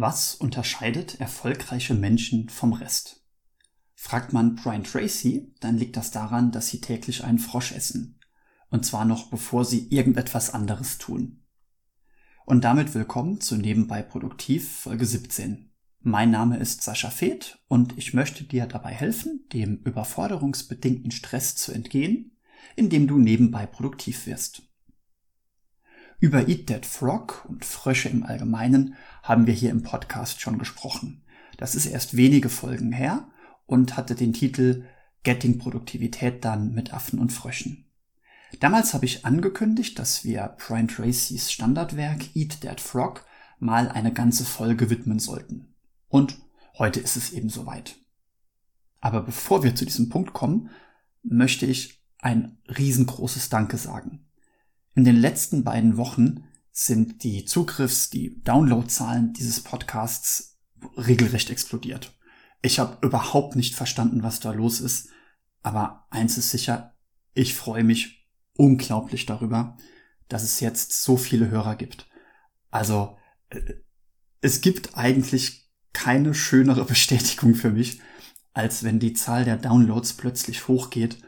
Was unterscheidet erfolgreiche Menschen vom Rest? Fragt man Brian Tracy, dann liegt das daran, dass sie täglich einen Frosch essen. Und zwar noch bevor sie irgendetwas anderes tun. Und damit willkommen zu Nebenbei Produktiv Folge 17. Mein Name ist Sascha Feth und ich möchte dir dabei helfen, dem überforderungsbedingten Stress zu entgehen, indem du nebenbei produktiv wirst. Über Eat That Frog und Frösche im Allgemeinen haben wir hier im Podcast schon gesprochen. Das ist erst wenige Folgen her und hatte den Titel Getting Produktivität dann mit Affen und Fröschen. Damals habe ich angekündigt, dass wir Brian Tracys Standardwerk Eat That Frog mal eine ganze Folge widmen sollten. Und heute ist es eben soweit. Aber bevor wir zu diesem Punkt kommen, möchte ich ein riesengroßes Danke sagen. In den letzten beiden Wochen sind die Zugriffs-, die Downloadzahlen dieses Podcasts regelrecht explodiert. Ich habe überhaupt nicht verstanden, was da los ist, aber eins ist sicher, ich freue mich unglaublich darüber, dass es jetzt so viele Hörer gibt. Also äh, es gibt eigentlich keine schönere Bestätigung für mich, als wenn die Zahl der Downloads plötzlich hochgeht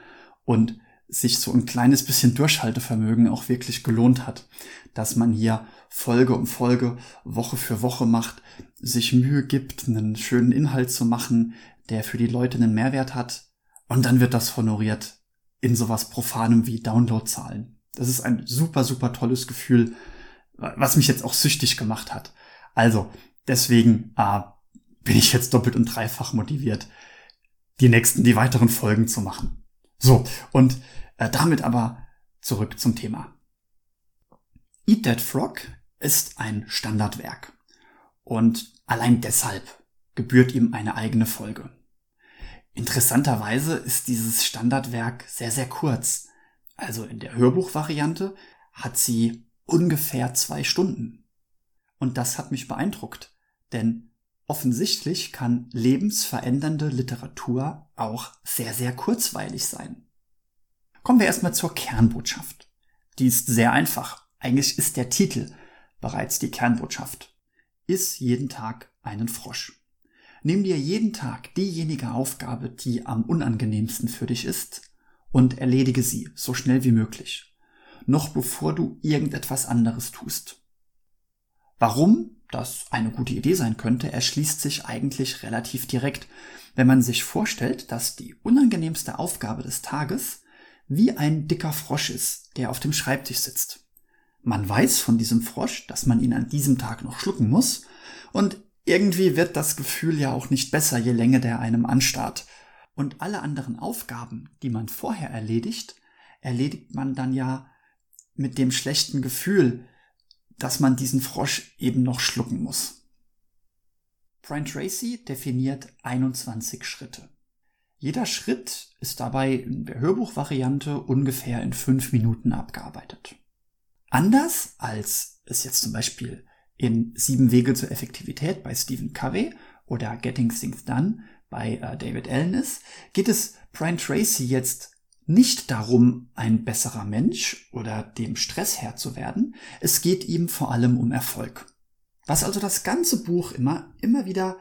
und sich so ein kleines bisschen Durchhaltevermögen auch wirklich gelohnt hat, dass man hier Folge um Folge, Woche für Woche macht, sich Mühe gibt, einen schönen Inhalt zu machen, der für die Leute einen Mehrwert hat, und dann wird das honoriert in sowas Profanem wie Downloadzahlen. Das ist ein super, super tolles Gefühl, was mich jetzt auch süchtig gemacht hat. Also, deswegen äh, bin ich jetzt doppelt und dreifach motiviert, die nächsten, die weiteren Folgen zu machen. So, und äh, damit aber zurück zum Thema. Eat That Frog ist ein Standardwerk. Und allein deshalb gebührt ihm eine eigene Folge. Interessanterweise ist dieses Standardwerk sehr, sehr kurz. Also in der Hörbuchvariante hat sie ungefähr zwei Stunden. Und das hat mich beeindruckt, denn offensichtlich kann lebensverändernde Literatur auch sehr, sehr kurzweilig sein. Kommen wir erstmal zur Kernbotschaft. Die ist sehr einfach. Eigentlich ist der Titel bereits die Kernbotschaft. Iss jeden Tag einen Frosch. Nimm dir jeden Tag diejenige Aufgabe, die am unangenehmsten für dich ist, und erledige sie so schnell wie möglich. Noch bevor du irgendetwas anderes tust. Warum das eine gute Idee sein könnte, erschließt sich eigentlich relativ direkt, wenn man sich vorstellt, dass die unangenehmste Aufgabe des Tages wie ein dicker Frosch ist, der auf dem Schreibtisch sitzt. Man weiß von diesem Frosch, dass man ihn an diesem Tag noch schlucken muss, und irgendwie wird das Gefühl ja auch nicht besser, je länger der einem anstarrt. Und alle anderen Aufgaben, die man vorher erledigt, erledigt man dann ja mit dem schlechten Gefühl, dass man diesen Frosch eben noch schlucken muss. Brian Tracy definiert 21 Schritte. Jeder Schritt ist dabei in der Hörbuchvariante ungefähr in fünf Minuten abgearbeitet. Anders als es jetzt zum Beispiel in Sieben Wege zur Effektivität bei Stephen Covey oder Getting Things Done bei äh, David Allen ist, geht es Brian Tracy jetzt nicht darum, ein besserer Mensch oder dem Stress Herr zu werden. Es geht ihm vor allem um Erfolg. Was also das ganze Buch immer, immer wieder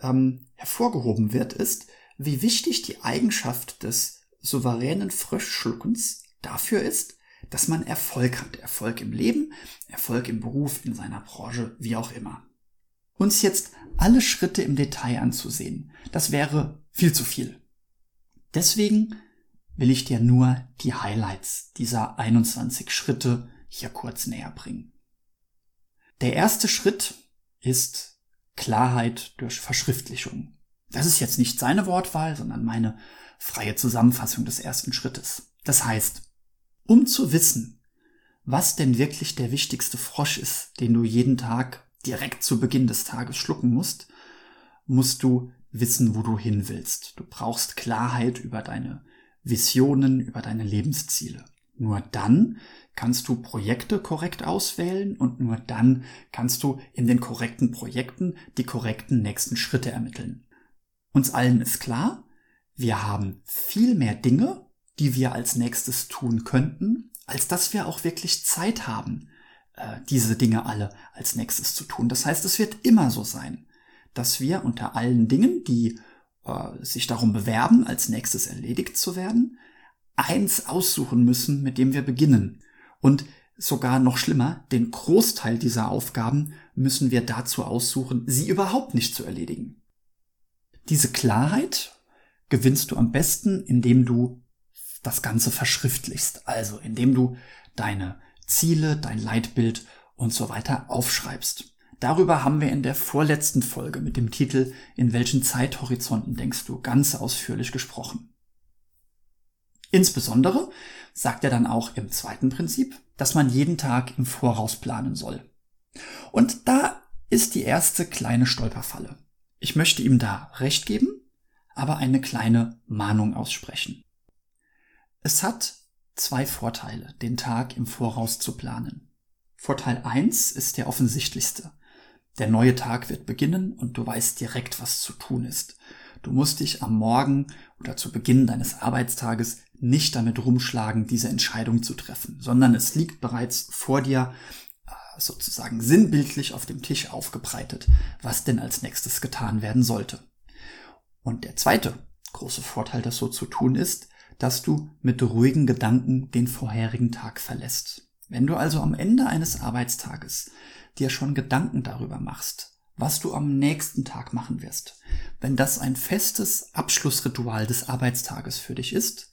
ähm, hervorgehoben wird, ist, wie wichtig die Eigenschaft des souveränen Fröschschluckens dafür ist, dass man Erfolg hat. Erfolg im Leben, Erfolg im Beruf, in seiner Branche, wie auch immer. Uns jetzt alle Schritte im Detail anzusehen, das wäre viel zu viel. Deswegen will ich dir nur die Highlights dieser 21 Schritte hier kurz näher bringen. Der erste Schritt ist Klarheit durch Verschriftlichung. Das ist jetzt nicht seine Wortwahl, sondern meine freie Zusammenfassung des ersten Schrittes. Das heißt, um zu wissen, was denn wirklich der wichtigste Frosch ist, den du jeden Tag direkt zu Beginn des Tages schlucken musst, musst du wissen, wo du hin willst. Du brauchst Klarheit über deine Visionen, über deine Lebensziele. Nur dann kannst du Projekte korrekt auswählen und nur dann kannst du in den korrekten Projekten die korrekten nächsten Schritte ermitteln. Uns allen ist klar, wir haben viel mehr Dinge, die wir als nächstes tun könnten, als dass wir auch wirklich Zeit haben, äh, diese Dinge alle als nächstes zu tun. Das heißt, es wird immer so sein, dass wir unter allen Dingen, die äh, sich darum bewerben, als nächstes erledigt zu werden, eins aussuchen müssen, mit dem wir beginnen. Und sogar noch schlimmer, den Großteil dieser Aufgaben müssen wir dazu aussuchen, sie überhaupt nicht zu erledigen. Diese Klarheit gewinnst du am besten, indem du das Ganze verschriftlichst, also indem du deine Ziele, dein Leitbild und so weiter aufschreibst. Darüber haben wir in der vorletzten Folge mit dem Titel In welchen Zeithorizonten denkst du ganz ausführlich gesprochen. Insbesondere sagt er dann auch im zweiten Prinzip, dass man jeden Tag im Voraus planen soll. Und da ist die erste kleine Stolperfalle. Ich möchte ihm da recht geben, aber eine kleine Mahnung aussprechen. Es hat zwei Vorteile, den Tag im Voraus zu planen. Vorteil eins ist der offensichtlichste. Der neue Tag wird beginnen und du weißt direkt, was zu tun ist. Du musst dich am Morgen oder zu Beginn deines Arbeitstages nicht damit rumschlagen, diese Entscheidung zu treffen, sondern es liegt bereits vor dir äh, sozusagen sinnbildlich auf dem Tisch aufgebreitet, was denn als nächstes getan werden sollte. Und der zweite große Vorteil, das so zu tun ist, dass du mit ruhigen Gedanken den vorherigen Tag verlässt. Wenn du also am Ende eines Arbeitstages dir schon Gedanken darüber machst, was du am nächsten Tag machen wirst, wenn das ein festes Abschlussritual des Arbeitstages für dich ist,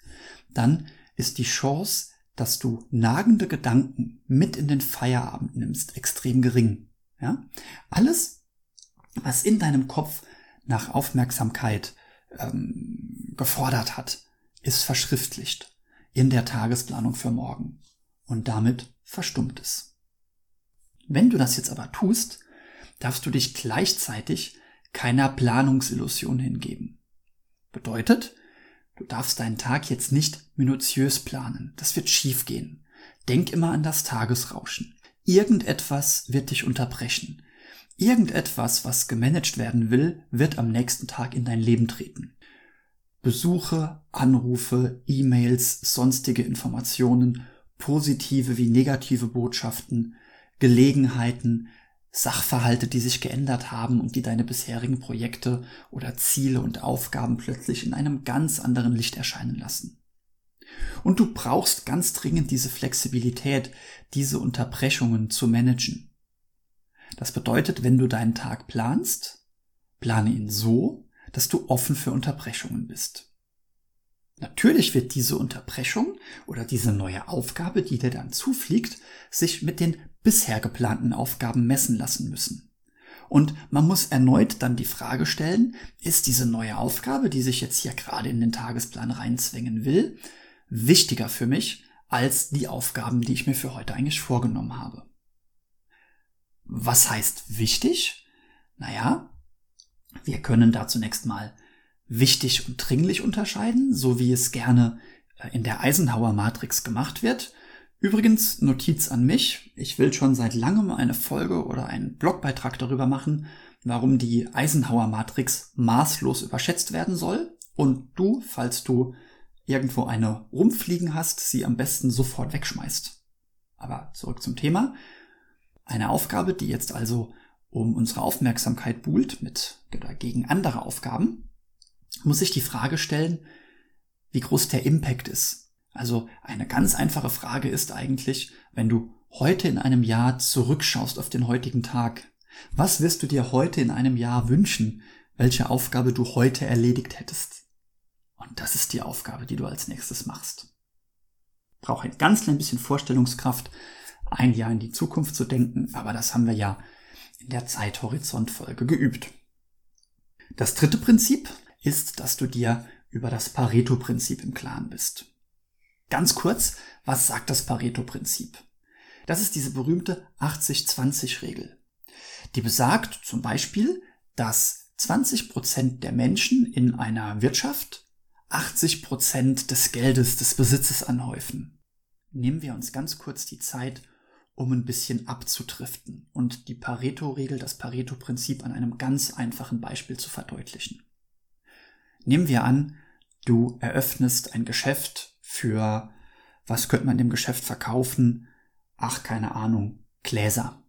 dann ist die Chance, dass du nagende Gedanken mit in den Feierabend nimmst, extrem gering. Ja? Alles, was in deinem Kopf nach Aufmerksamkeit ähm, gefordert hat, ist verschriftlicht in der Tagesplanung für morgen. Und damit verstummt es. Wenn du das jetzt aber tust, darfst du dich gleichzeitig keiner Planungsillusion hingeben. Bedeutet, du darfst deinen Tag jetzt nicht minutiös planen. Das wird schiefgehen. Denk immer an das Tagesrauschen. Irgendetwas wird dich unterbrechen. Irgendetwas, was gemanagt werden will, wird am nächsten Tag in dein Leben treten. Besuche, Anrufe, E-Mails, sonstige Informationen, positive wie negative Botschaften, Gelegenheiten, Sachverhalte, die sich geändert haben und die deine bisherigen Projekte oder Ziele und Aufgaben plötzlich in einem ganz anderen Licht erscheinen lassen. Und du brauchst ganz dringend diese Flexibilität, diese Unterbrechungen zu managen. Das bedeutet, wenn du deinen Tag planst, plane ihn so, dass du offen für Unterbrechungen bist. Natürlich wird diese Unterbrechung oder diese neue Aufgabe, die dir dann zufliegt, sich mit den bisher geplanten Aufgaben messen lassen müssen. Und man muss erneut dann die Frage stellen, ist diese neue Aufgabe, die sich jetzt hier gerade in den Tagesplan reinzwängen will, wichtiger für mich als die Aufgaben, die ich mir für heute eigentlich vorgenommen habe. Was heißt wichtig? Naja, wir können da zunächst mal wichtig und dringlich unterscheiden, so wie es gerne äh, in der Eisenhower Matrix gemacht wird. Übrigens, Notiz an mich. Ich will schon seit langem eine Folge oder einen Blogbeitrag darüber machen, warum die Eisenhower Matrix maßlos überschätzt werden soll. Und du, falls du irgendwo eine rumfliegen hast, sie am besten sofort wegschmeißt. Aber zurück zum Thema. Eine Aufgabe, die jetzt also um unsere Aufmerksamkeit buhlt mit oder gegen andere Aufgaben, muss sich die Frage stellen, wie groß der Impact ist. Also eine ganz einfache Frage ist eigentlich, wenn du heute in einem Jahr zurückschaust auf den heutigen Tag, was wirst du dir heute in einem Jahr wünschen, welche Aufgabe du heute erledigt hättest? Und das ist die Aufgabe, die du als nächstes machst. Braucht ein ganz klein bisschen Vorstellungskraft, ein Jahr in die Zukunft zu denken, aber das haben wir ja in der Zeithorizontfolge geübt. Das dritte Prinzip ist, dass du dir über das Pareto-Prinzip im Klaren bist. Ganz kurz, was sagt das Pareto-Prinzip? Das ist diese berühmte 80-20-Regel. Die besagt zum Beispiel, dass 20 Prozent der Menschen in einer Wirtschaft 80 Prozent des Geldes, des Besitzes anhäufen. Nehmen wir uns ganz kurz die Zeit, um ein bisschen abzudriften und die Pareto-Regel, das Pareto-Prinzip an einem ganz einfachen Beispiel zu verdeutlichen. Nehmen wir an, du eröffnest ein Geschäft für, was könnte man im Geschäft verkaufen? Ach, keine Ahnung, Gläser.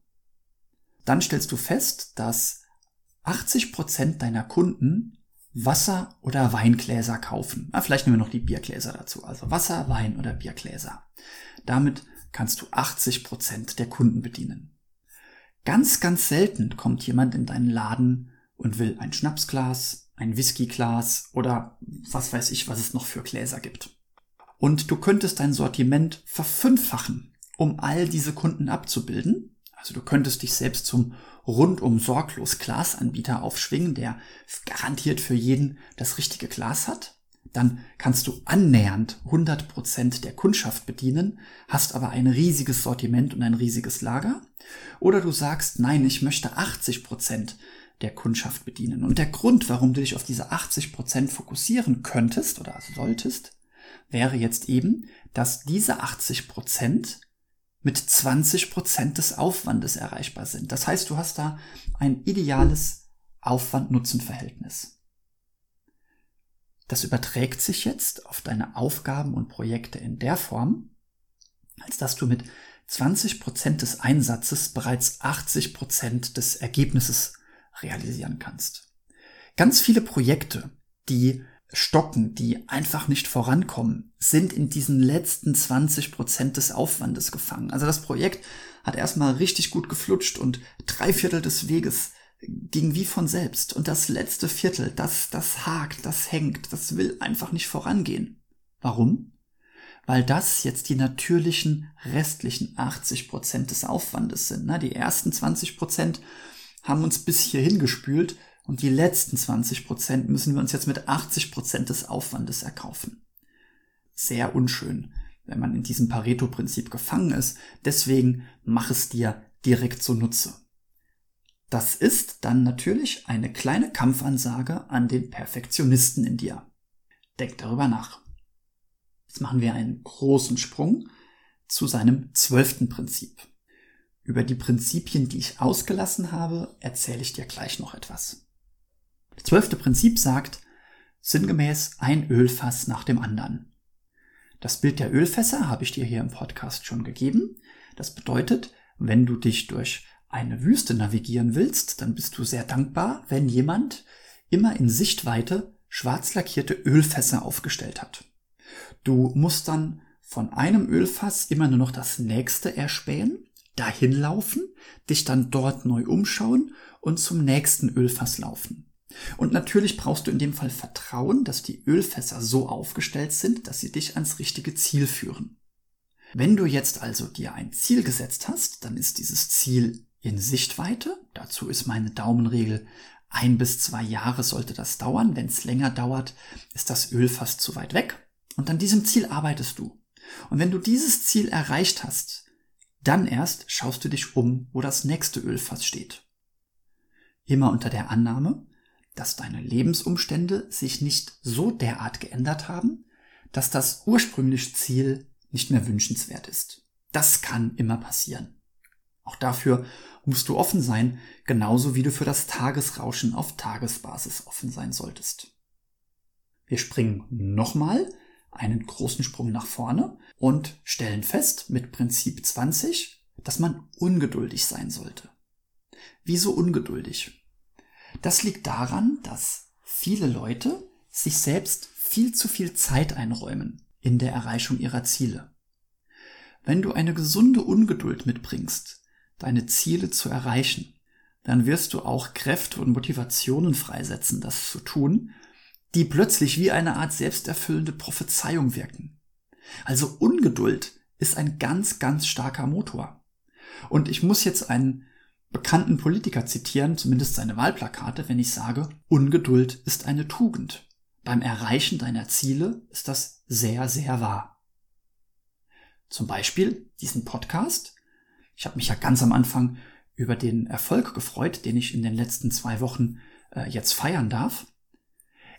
Dann stellst du fest, dass 80 Prozent deiner Kunden Wasser- oder Weingläser kaufen. Na, vielleicht nehmen wir noch die Biergläser dazu. Also Wasser, Wein oder Biergläser. Damit kannst du 80 Prozent der Kunden bedienen. Ganz, ganz selten kommt jemand in deinen Laden und will ein Schnapsglas, ein Whiskyglas oder was weiß ich, was es noch für Gläser gibt. Und du könntest dein Sortiment verfünffachen, um all diese Kunden abzubilden. Also du könntest dich selbst zum rundum sorglos Glasanbieter aufschwingen, der garantiert für jeden das richtige Glas hat. Dann kannst du annähernd 100% der Kundschaft bedienen, hast aber ein riesiges Sortiment und ein riesiges Lager. Oder du sagst, nein, ich möchte 80% der Kundschaft bedienen. Und der Grund, warum du dich auf diese 80% fokussieren könntest oder solltest, wäre jetzt eben, dass diese 80% mit 20 Prozent des Aufwandes erreichbar sind. Das heißt, du hast da ein ideales Aufwand-Nutzen-Verhältnis. Das überträgt sich jetzt auf deine Aufgaben und Projekte in der Form, als dass du mit 20 Prozent des Einsatzes bereits 80 Prozent des Ergebnisses realisieren kannst. Ganz viele Projekte, die stocken, die einfach nicht vorankommen, sind in diesen letzten 20 Prozent des Aufwandes gefangen. Also das Projekt hat erstmal richtig gut geflutscht und drei Viertel des Weges ging wie von selbst. Und das letzte Viertel, das, das hakt, das hängt, das will einfach nicht vorangehen. Warum? Weil das jetzt die natürlichen restlichen 80 Prozent des Aufwandes sind. Ne? Die ersten 20 Prozent haben uns bis hierhin gespült und die letzten 20 Prozent müssen wir uns jetzt mit 80 Prozent des Aufwandes erkaufen. Sehr unschön, wenn man in diesem Pareto-Prinzip gefangen ist. Deswegen mach es dir direkt zunutze. Das ist dann natürlich eine kleine Kampfansage an den Perfektionisten in dir. Denk darüber nach. Jetzt machen wir einen großen Sprung zu seinem zwölften Prinzip. Über die Prinzipien, die ich ausgelassen habe, erzähle ich dir gleich noch etwas. Das zwölfte Prinzip sagt sinngemäß ein Ölfass nach dem anderen. Das Bild der Ölfässer habe ich dir hier im Podcast schon gegeben. Das bedeutet, wenn du dich durch eine Wüste navigieren willst, dann bist du sehr dankbar, wenn jemand immer in Sichtweite schwarz lackierte Ölfässer aufgestellt hat. Du musst dann von einem Ölfass immer nur noch das nächste erspähen, dahin laufen, dich dann dort neu umschauen und zum nächsten Ölfass laufen. Und natürlich brauchst du in dem Fall Vertrauen, dass die Ölfässer so aufgestellt sind, dass sie dich ans richtige Ziel führen. Wenn du jetzt also dir ein Ziel gesetzt hast, dann ist dieses Ziel in Sichtweite. Dazu ist meine Daumenregel ein bis zwei Jahre sollte das dauern. Wenn es länger dauert, ist das Ölfass zu weit weg. Und an diesem Ziel arbeitest du. Und wenn du dieses Ziel erreicht hast, dann erst schaust du dich um, wo das nächste Ölfass steht. Immer unter der Annahme, dass deine Lebensumstände sich nicht so derart geändert haben, dass das ursprüngliche Ziel nicht mehr wünschenswert ist. Das kann immer passieren. Auch dafür musst du offen sein, genauso wie du für das Tagesrauschen auf Tagesbasis offen sein solltest. Wir springen nochmal einen großen Sprung nach vorne und stellen fest mit Prinzip 20, dass man ungeduldig sein sollte. Wieso ungeduldig? Das liegt daran, dass viele Leute sich selbst viel zu viel Zeit einräumen in der Erreichung ihrer Ziele. Wenn du eine gesunde Ungeduld mitbringst, deine Ziele zu erreichen, dann wirst du auch Kräfte und Motivationen freisetzen, das zu tun, die plötzlich wie eine Art selbsterfüllende Prophezeiung wirken. Also Ungeduld ist ein ganz, ganz starker Motor. Und ich muss jetzt einen bekannten Politiker zitieren, zumindest seine Wahlplakate, wenn ich sage, Ungeduld ist eine Tugend. Beim Erreichen deiner Ziele ist das sehr, sehr wahr. Zum Beispiel diesen Podcast. Ich habe mich ja ganz am Anfang über den Erfolg gefreut, den ich in den letzten zwei Wochen äh, jetzt feiern darf.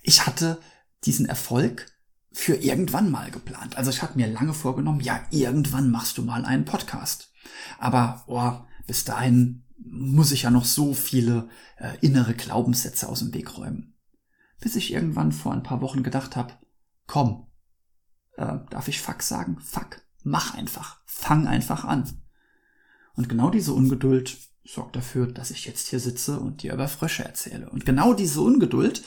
Ich hatte diesen Erfolg für irgendwann mal geplant. Also ich habe mir lange vorgenommen, ja, irgendwann machst du mal einen Podcast. Aber oh, bis dahin muss ich ja noch so viele äh, innere Glaubenssätze aus dem Weg räumen. Bis ich irgendwann vor ein paar Wochen gedacht habe, komm, äh, darf ich Fuck sagen? Fuck, mach einfach, fang einfach an. Und genau diese Ungeduld sorgt dafür, dass ich jetzt hier sitze und dir über Frösche erzähle. Und genau diese Ungeduld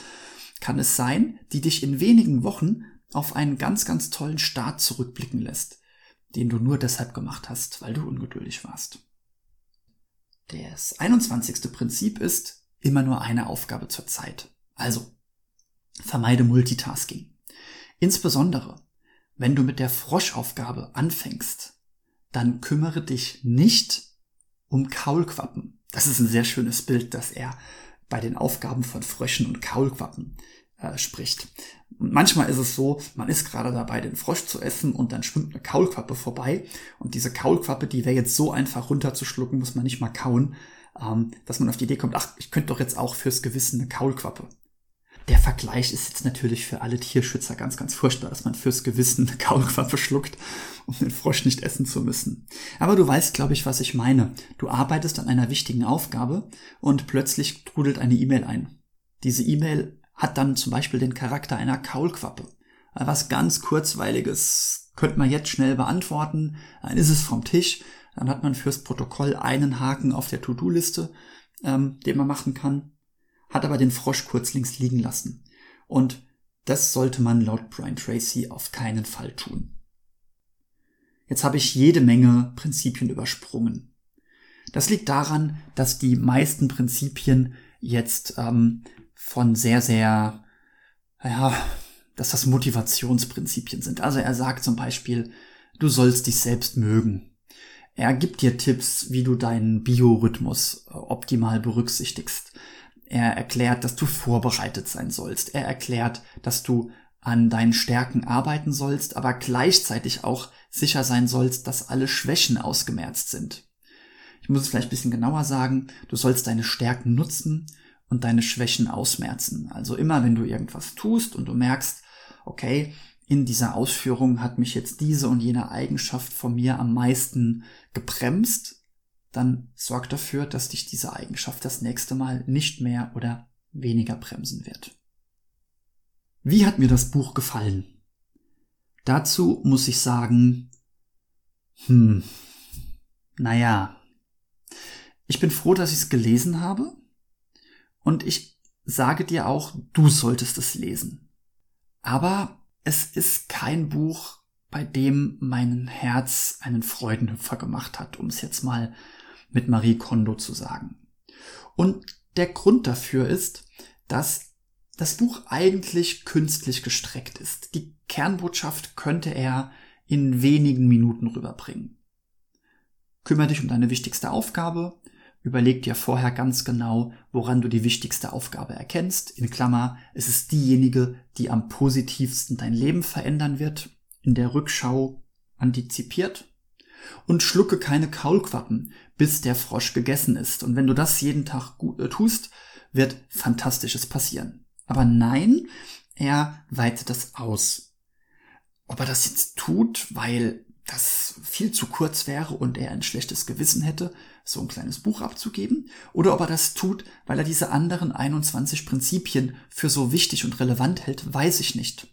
kann es sein, die dich in wenigen Wochen auf einen ganz, ganz tollen Start zurückblicken lässt, den du nur deshalb gemacht hast, weil du ungeduldig warst. Das 21. Prinzip ist immer nur eine Aufgabe zur Zeit. Also, vermeide Multitasking. Insbesondere, wenn du mit der Froschaufgabe anfängst, dann kümmere dich nicht um Kaulquappen. Das ist ein sehr schönes Bild, das er bei den Aufgaben von Fröschen und Kaulquappen äh, spricht. Und manchmal ist es so, man ist gerade dabei, den Frosch zu essen und dann schwimmt eine Kaulquappe vorbei. Und diese Kaulquappe, die wäre jetzt so einfach runterzuschlucken, muss man nicht mal kauen, ähm, dass man auf die Idee kommt, ach, ich könnte doch jetzt auch fürs Gewissen eine Kaulquappe der Vergleich ist jetzt natürlich für alle Tierschützer ganz, ganz furchtbar, dass man fürs Gewissen eine Kaulquappe schluckt, um den Frosch nicht essen zu müssen. Aber du weißt, glaube ich, was ich meine. Du arbeitest an einer wichtigen Aufgabe und plötzlich trudelt eine E-Mail ein. Diese E-Mail hat dann zum Beispiel den Charakter einer Kaulquappe. Was ganz kurzweiliges könnte man jetzt schnell beantworten. Dann ist es vom Tisch. Dann hat man fürs Protokoll einen Haken auf der To-Do-Liste, ähm, den man machen kann hat aber den Frosch kurz links liegen lassen. Und das sollte man laut Brian Tracy auf keinen Fall tun. Jetzt habe ich jede Menge Prinzipien übersprungen. Das liegt daran, dass die meisten Prinzipien jetzt ähm, von sehr, sehr, ja, dass das Motivationsprinzipien sind. Also er sagt zum Beispiel, du sollst dich selbst mögen. Er gibt dir Tipps, wie du deinen Biorhythmus äh, optimal berücksichtigst. Er erklärt, dass du vorbereitet sein sollst. Er erklärt, dass du an deinen Stärken arbeiten sollst, aber gleichzeitig auch sicher sein sollst, dass alle Schwächen ausgemerzt sind. Ich muss es vielleicht ein bisschen genauer sagen, du sollst deine Stärken nutzen und deine Schwächen ausmerzen. Also immer, wenn du irgendwas tust und du merkst, okay, in dieser Ausführung hat mich jetzt diese und jene Eigenschaft von mir am meisten gebremst, dann sorg dafür, dass dich diese Eigenschaft das nächste Mal nicht mehr oder weniger bremsen wird. Wie hat mir das Buch gefallen? Dazu muss ich sagen, hm, naja, ich bin froh, dass ich es gelesen habe und ich sage dir auch, du solltest es lesen. Aber es ist kein Buch, bei dem mein Herz einen Freudenhüpfer gemacht hat, um es jetzt mal mit Marie Kondo zu sagen. Und der Grund dafür ist, dass das Buch eigentlich künstlich gestreckt ist. Die Kernbotschaft könnte er in wenigen Minuten rüberbringen. Kümmere dich um deine wichtigste Aufgabe, überleg dir vorher ganz genau, woran du die wichtigste Aufgabe erkennst. In Klammer, es ist diejenige, die am positivsten dein Leben verändern wird. In der Rückschau antizipiert und schlucke keine Kaulquappen, bis der Frosch gegessen ist. Und wenn du das jeden Tag äh, tust, wird Fantastisches passieren. Aber nein, er weitet das aus. Ob er das jetzt tut, weil das viel zu kurz wäre und er ein schlechtes Gewissen hätte, so ein kleines Buch abzugeben, oder ob er das tut, weil er diese anderen 21 Prinzipien für so wichtig und relevant hält, weiß ich nicht.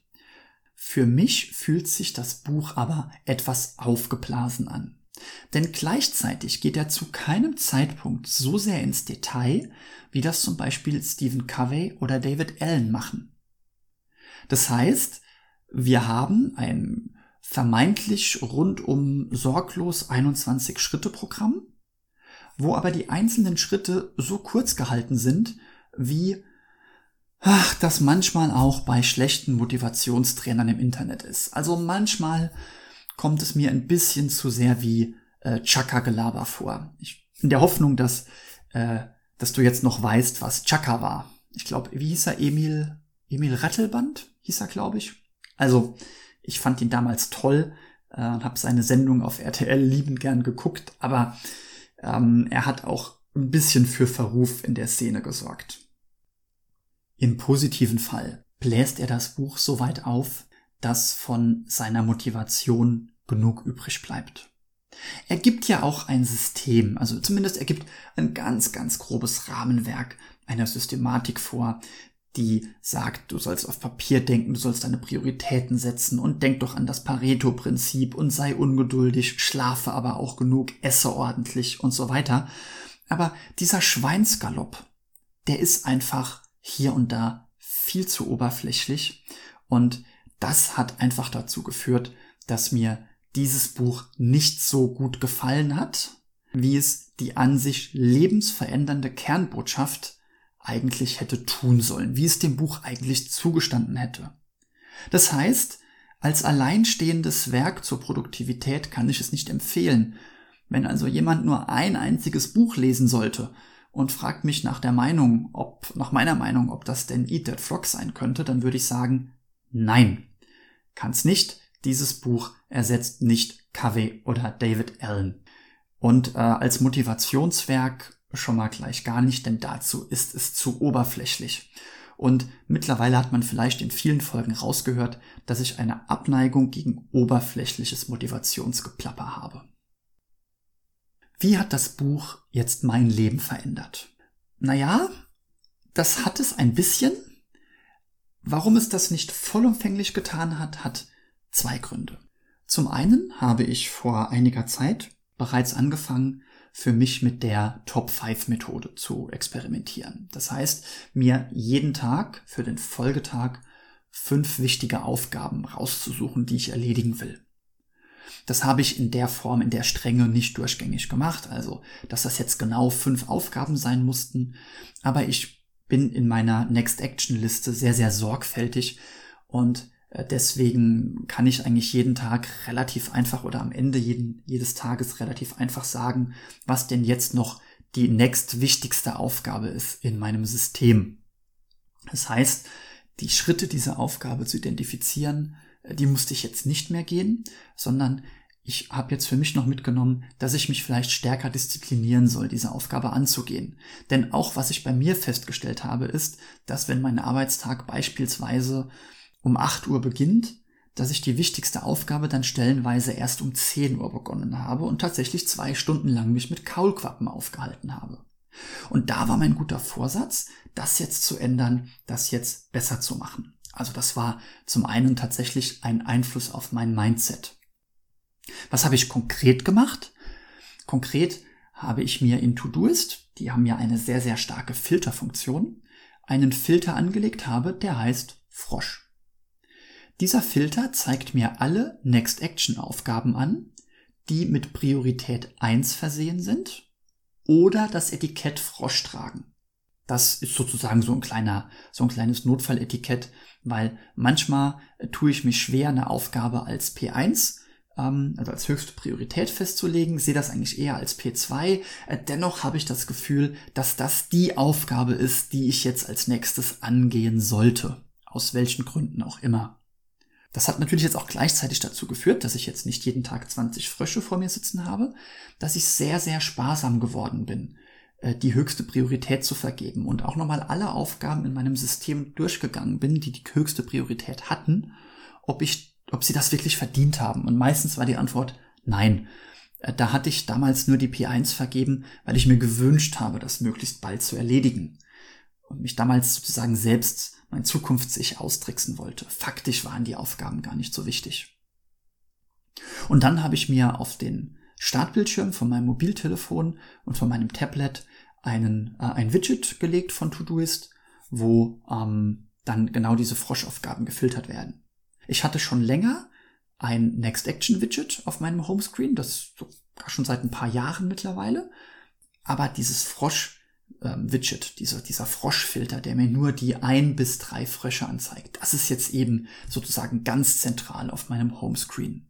Für mich fühlt sich das Buch aber etwas aufgeblasen an. Denn gleichzeitig geht er zu keinem Zeitpunkt so sehr ins Detail, wie das zum Beispiel Stephen Covey oder David Allen machen. Das heißt, wir haben ein vermeintlich rundum sorglos 21 Schritte Programm, wo aber die einzelnen Schritte so kurz gehalten sind, wie ach, das manchmal auch bei schlechten Motivationstrainern im Internet ist. Also manchmal kommt es mir ein bisschen zu sehr wie äh, Chaka-Gelaber vor. Ich, in der Hoffnung, dass, äh, dass du jetzt noch weißt, was Chaka war. Ich glaube, wie hieß er? Emil, Emil Rattelband hieß er, glaube ich. Also, ich fand ihn damals toll äh, und habe seine Sendung auf RTL liebend gern geguckt, aber ähm, er hat auch ein bisschen für Verruf in der Szene gesorgt. Im positiven Fall bläst er das Buch so weit auf, dass von seiner Motivation genug übrig bleibt. Er gibt ja auch ein System, also zumindest er gibt ein ganz, ganz grobes Rahmenwerk einer Systematik vor, die sagt, du sollst auf Papier denken, du sollst deine Prioritäten setzen und denk doch an das Pareto-Prinzip und sei ungeduldig, schlafe aber auch genug, esse ordentlich und so weiter. Aber dieser Schweinsgalopp, der ist einfach hier und da viel zu oberflächlich und das hat einfach dazu geführt, dass mir dieses Buch nicht so gut gefallen hat, wie es die an sich lebensverändernde Kernbotschaft eigentlich hätte tun sollen, wie es dem Buch eigentlich zugestanden hätte. Das heißt, als alleinstehendes Werk zur Produktivität kann ich es nicht empfehlen. Wenn also jemand nur ein einziges Buch lesen sollte und fragt mich nach der Meinung, ob, nach meiner Meinung, ob das denn Eat That Frog sein könnte, dann würde ich sagen, nein, kann's nicht. Dieses Buch ersetzt nicht Covey oder David Allen. Und äh, als Motivationswerk schon mal gleich gar nicht, denn dazu ist es zu oberflächlich. Und mittlerweile hat man vielleicht in vielen Folgen rausgehört, dass ich eine Abneigung gegen oberflächliches Motivationsgeplapper habe. Wie hat das Buch jetzt mein Leben verändert? Naja, das hat es ein bisschen. Warum es das nicht vollumfänglich getan hat, hat zwei Gründe. Zum einen habe ich vor einiger Zeit bereits angefangen, für mich mit der Top-5-Methode zu experimentieren. Das heißt, mir jeden Tag für den Folgetag fünf wichtige Aufgaben rauszusuchen, die ich erledigen will. Das habe ich in der Form, in der Strenge nicht durchgängig gemacht, also dass das jetzt genau fünf Aufgaben sein mussten, aber ich bin in meiner Next Action Liste sehr, sehr sorgfältig und deswegen kann ich eigentlich jeden Tag relativ einfach oder am Ende jeden, jedes Tages relativ einfach sagen, was denn jetzt noch die nächst wichtigste Aufgabe ist in meinem System. Das heißt, die Schritte dieser Aufgabe zu identifizieren, äh, die musste ich jetzt nicht mehr gehen, sondern ich habe jetzt für mich noch mitgenommen, dass ich mich vielleicht stärker disziplinieren soll, diese Aufgabe anzugehen. Denn auch was ich bei mir festgestellt habe, ist, dass wenn mein Arbeitstag beispielsweise um 8 Uhr beginnt, dass ich die wichtigste Aufgabe dann stellenweise erst um 10 Uhr begonnen habe und tatsächlich zwei Stunden lang mich mit Kaulquappen aufgehalten habe. Und da war mein guter Vorsatz, das jetzt zu ändern, das jetzt besser zu machen. Also das war zum einen tatsächlich ein Einfluss auf mein Mindset. Was habe ich konkret gemacht? Konkret habe ich mir in Todoist, die haben ja eine sehr, sehr starke Filterfunktion, einen Filter angelegt habe, der heißt Frosch. Dieser Filter zeigt mir alle Next Action Aufgaben an, die mit Priorität 1 versehen sind oder das Etikett Frosch tragen. Das ist sozusagen so ein kleiner, so ein kleines Notfalletikett, weil manchmal tue ich mich schwer, eine Aufgabe als P1 ähm, also als höchste Priorität festzulegen, sehe das eigentlich eher als P2. Äh, dennoch habe ich das Gefühl, dass das die Aufgabe ist, die ich jetzt als nächstes angehen sollte. Aus welchen Gründen auch immer. Das hat natürlich jetzt auch gleichzeitig dazu geführt, dass ich jetzt nicht jeden Tag 20 Frösche vor mir sitzen habe, dass ich sehr, sehr sparsam geworden bin, äh, die höchste Priorität zu vergeben und auch nochmal alle Aufgaben in meinem System durchgegangen bin, die die höchste Priorität hatten, ob ich, ob sie das wirklich verdient haben. Und meistens war die Antwort nein. Äh, da hatte ich damals nur die P1 vergeben, weil ich mir gewünscht habe, das möglichst bald zu erledigen. Und mich damals sozusagen selbst mein Zukunfts-Ich austricksen wollte. Faktisch waren die Aufgaben gar nicht so wichtig. Und dann habe ich mir auf den Startbildschirm von meinem Mobiltelefon und von meinem Tablet einen, äh, ein Widget gelegt von Todoist, wo ähm, dann genau diese Froschaufgaben gefiltert werden. Ich hatte schon länger ein Next Action Widget auf meinem Homescreen, das sogar schon seit ein paar Jahren mittlerweile. Aber dieses Frosch ähm, Widget, dieser, dieser Froschfilter, der mir nur die ein bis drei Frösche anzeigt. Das ist jetzt eben sozusagen ganz zentral auf meinem Homescreen.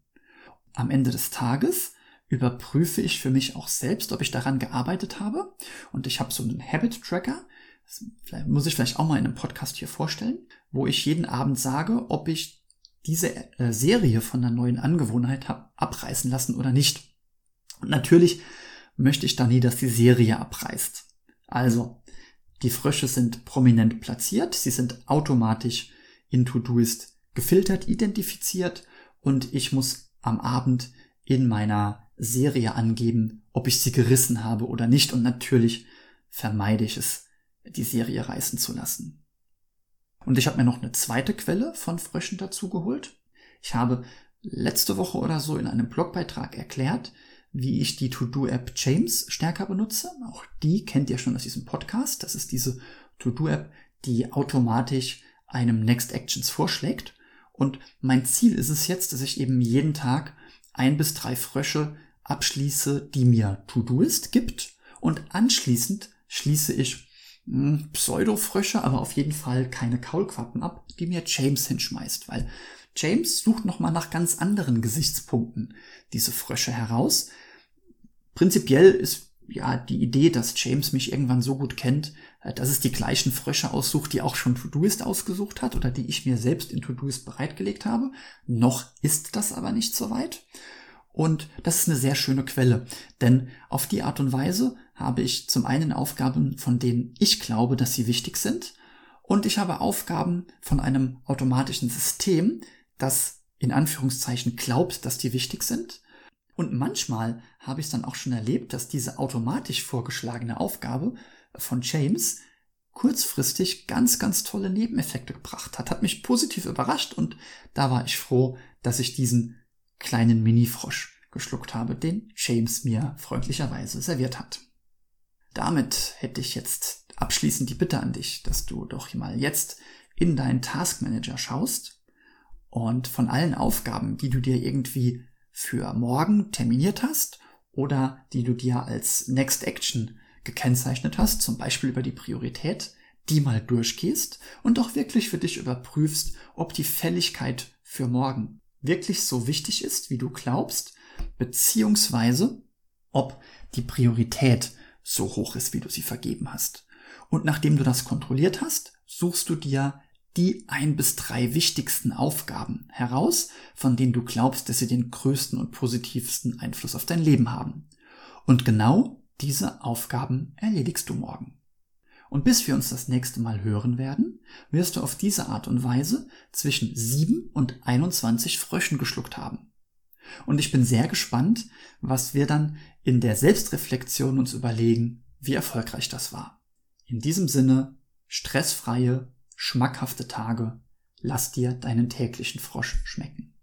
Am Ende des Tages überprüfe ich für mich auch selbst, ob ich daran gearbeitet habe. Und ich habe so einen Habit Tracker, das muss ich vielleicht auch mal in einem Podcast hier vorstellen, wo ich jeden Abend sage, ob ich diese äh, Serie von einer neuen Angewohnheit habe abreißen lassen oder nicht. Und natürlich möchte ich da nie, dass die Serie abreißt. Also, die Frösche sind prominent platziert, sie sind automatisch in Todoist gefiltert, identifiziert und ich muss am Abend in meiner Serie angeben, ob ich sie gerissen habe oder nicht und natürlich vermeide ich es, die Serie reißen zu lassen. Und ich habe mir noch eine zweite Quelle von Fröschen dazu geholt. Ich habe letzte Woche oder so in einem Blogbeitrag erklärt, wie ich die To-Do-App James stärker benutze. Auch die kennt ihr schon aus diesem Podcast. Das ist diese To-Do-App, die automatisch einem Next Actions vorschlägt. Und mein Ziel ist es jetzt, dass ich eben jeden Tag ein bis drei Frösche abschließe, die mir To-Doist gibt. Und anschließend schließe ich hm, Pseudo-Frösche, aber auf jeden Fall keine Kaulquappen ab, die mir James hinschmeißt, weil James sucht nochmal nach ganz anderen Gesichtspunkten diese Frösche heraus. Prinzipiell ist ja die Idee, dass James mich irgendwann so gut kennt, äh, dass es die gleichen Frösche aussucht, die auch schon Todoist ausgesucht hat oder die ich mir selbst in Todoist bereitgelegt habe. Noch ist das aber nicht so weit. Und das ist eine sehr schöne Quelle, denn auf die Art und Weise habe ich zum einen Aufgaben, von denen ich glaube, dass sie wichtig sind, und ich habe Aufgaben von einem automatischen System, das in Anführungszeichen glaubt, dass die wichtig sind. Und manchmal habe ich es dann auch schon erlebt, dass diese automatisch vorgeschlagene Aufgabe von James kurzfristig ganz, ganz tolle Nebeneffekte gebracht hat. Hat mich positiv überrascht und da war ich froh, dass ich diesen kleinen Mini-Frosch geschluckt habe, den James mir freundlicherweise serviert hat. Damit hätte ich jetzt abschließend die Bitte an dich, dass du doch mal jetzt in deinen Task Manager schaust und von allen Aufgaben, die du dir irgendwie für morgen terminiert hast oder die du dir als Next Action gekennzeichnet hast, zum Beispiel über die Priorität, die mal durchgehst und auch wirklich für dich überprüfst, ob die Fälligkeit für morgen wirklich so wichtig ist, wie du glaubst, beziehungsweise ob die Priorität so hoch ist, wie du sie vergeben hast. Und nachdem du das kontrolliert hast, suchst du dir die ein bis drei wichtigsten Aufgaben heraus, von denen du glaubst, dass sie den größten und positivsten Einfluss auf dein Leben haben. Und genau diese Aufgaben erledigst du morgen. Und bis wir uns das nächste Mal hören werden, wirst du auf diese Art und Weise zwischen 7 und 21 Fröschen geschluckt haben. Und ich bin sehr gespannt, was wir dann in der Selbstreflexion uns überlegen, wie erfolgreich das war. In diesem Sinne, stressfreie schmackhafte Tage, lass dir deinen täglichen Frosch schmecken.